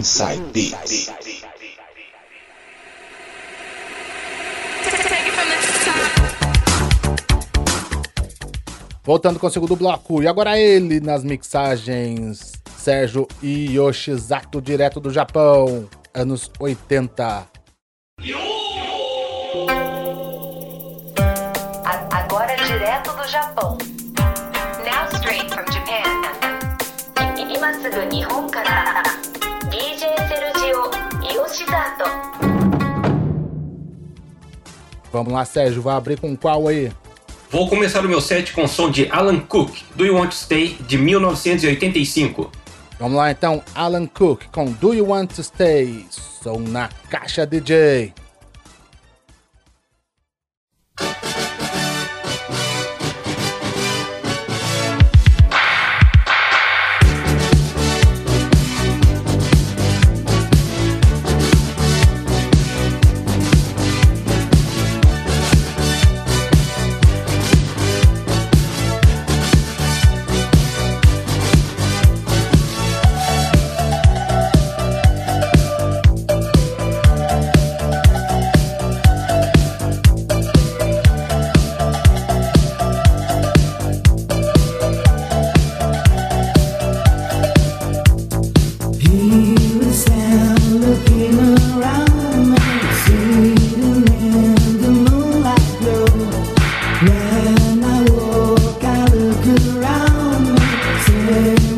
Inside Beats. Voltando com o segundo bloco. E agora ele nas mixagens. Sérgio Yoshizato, direto do Japão. Anos 80. A- Agora direto do Japão. Now straight from Japan. 今すぐ日本から DJ セルジオ Vamos lá, Sérgio, vai abrir com qual aí? Vou começar o meu set com o som de Alan Cook, Do You Want to Stay, de 1985. Vamos lá então, Alan Cook com Do You Want to Stay, som na caixa DJ. Amen.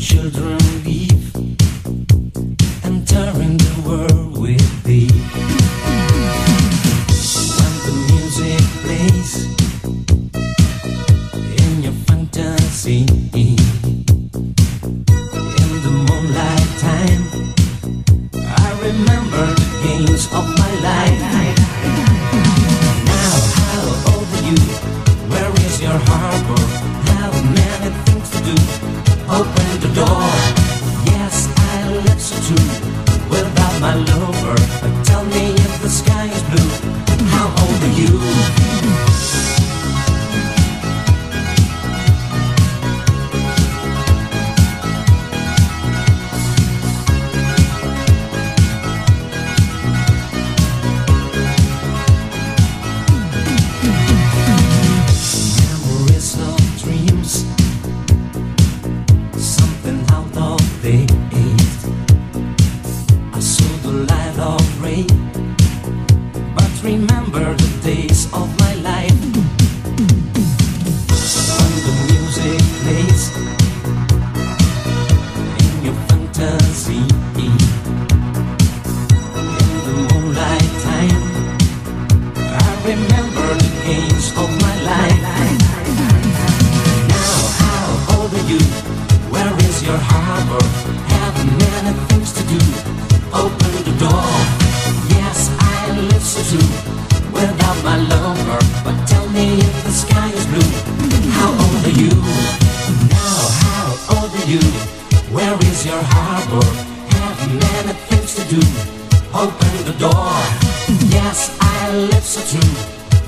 children. my lover. Tell me if the sky is blue. How old are you? harbor, have many things to do. Open the door. Yes, I live so true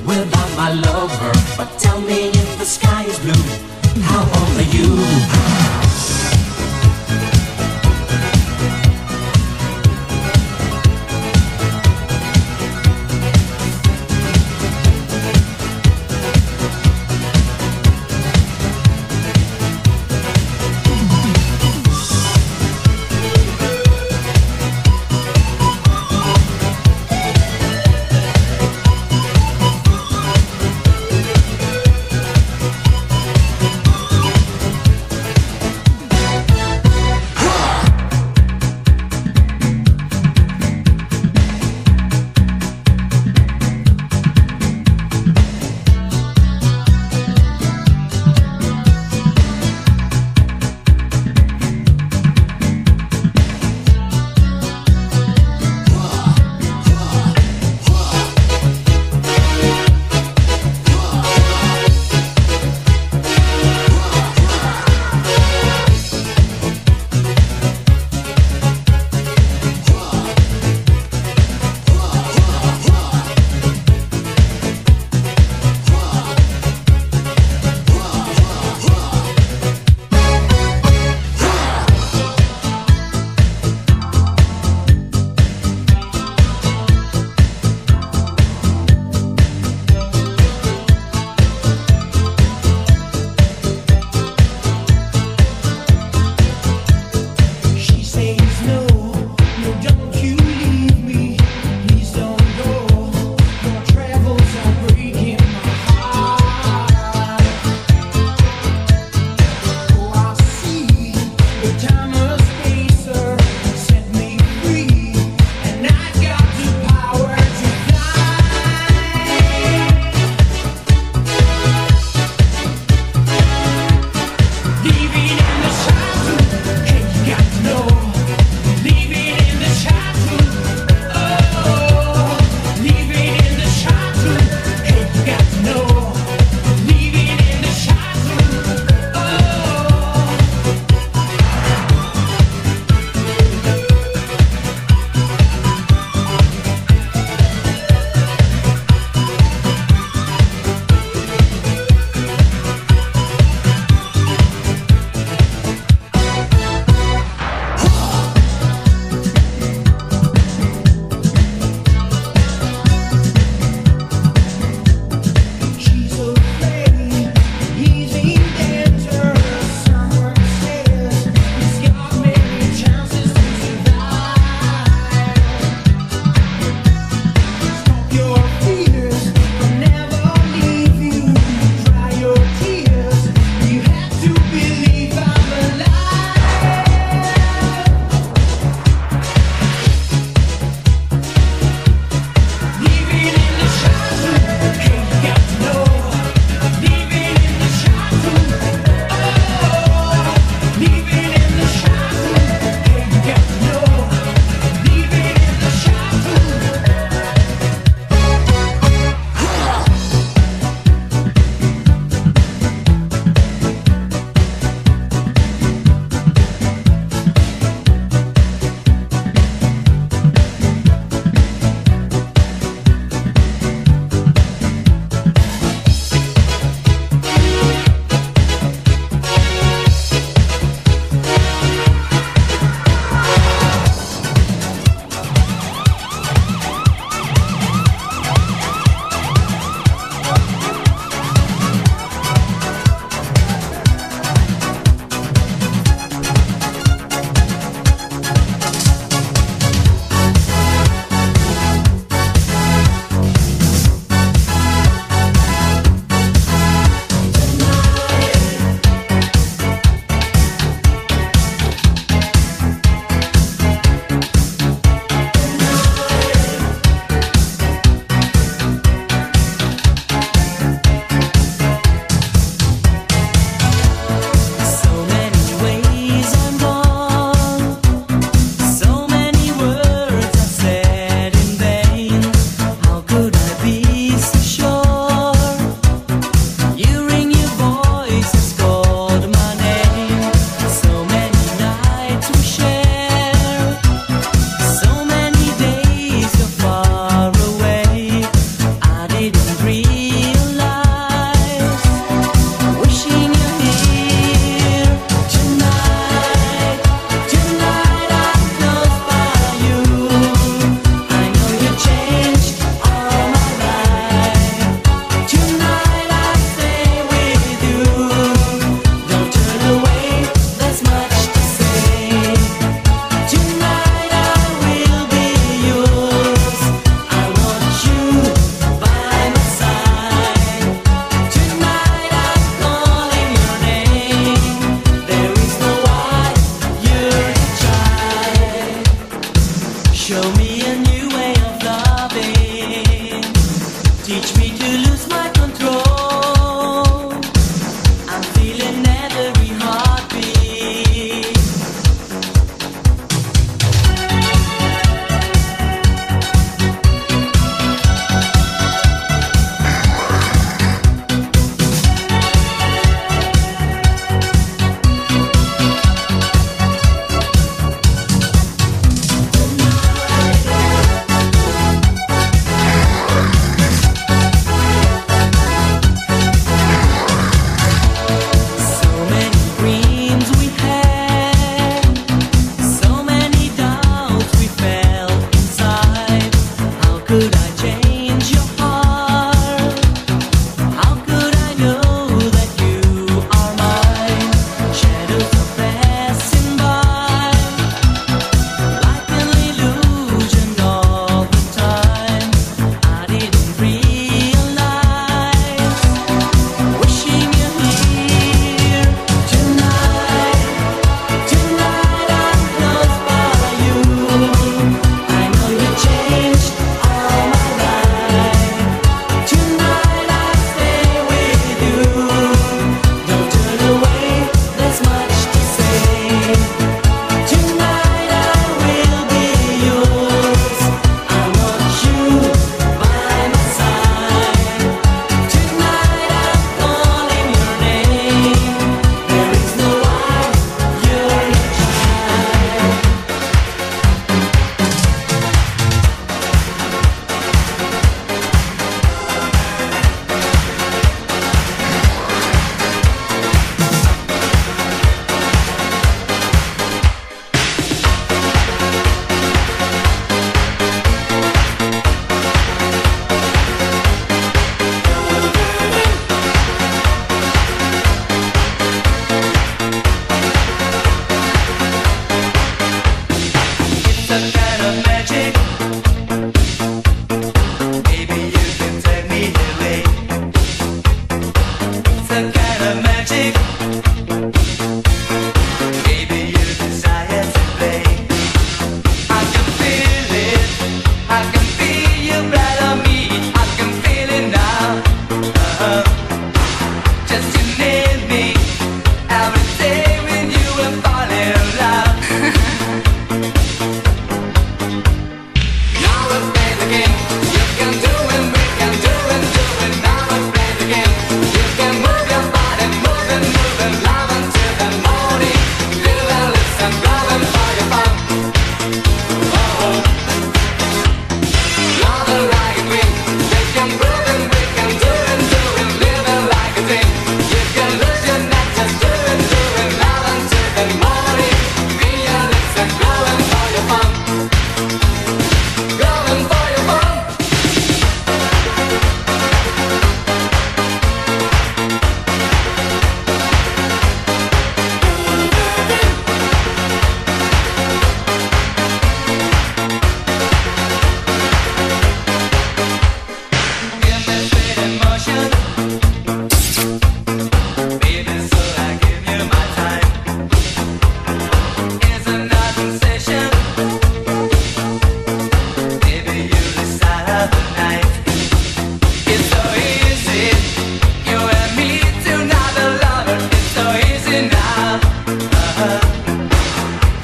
without my lover. But tell me if the sky is blue, how old are you.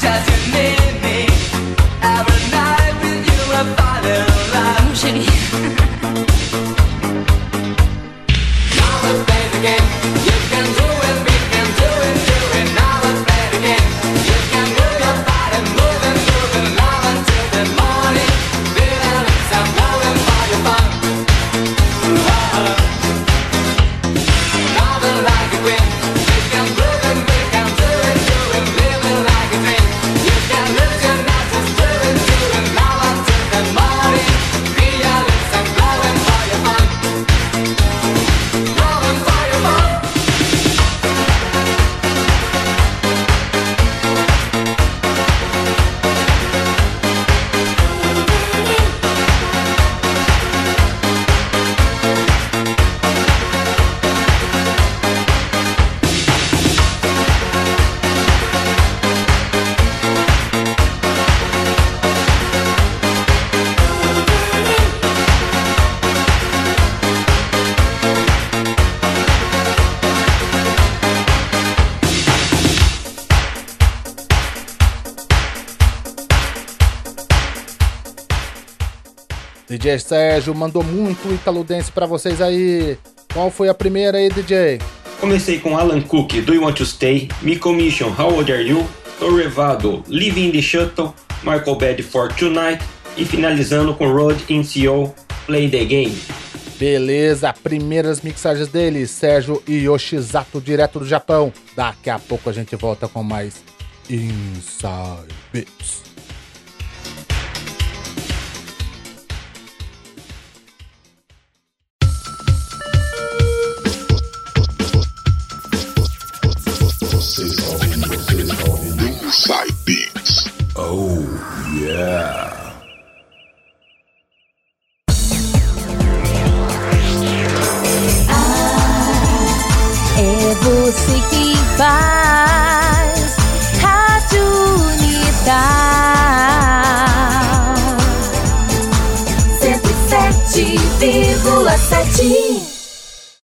That's you name. DJ Sérgio mandou muito Italo Dance pra vocês aí. Qual foi a primeira aí, DJ? Comecei com Alan Cook, Do You Want to Stay, Me Commission, How Old Are You, Torrevado, Living the Shuttle, Michael Bad for Tonight e finalizando com Road in Seoul, Play the Game. Beleza, primeiras mixagens dele, Sérgio e Yoshizato, direto do Japão. Daqui a pouco a gente volta com mais Inside Bits.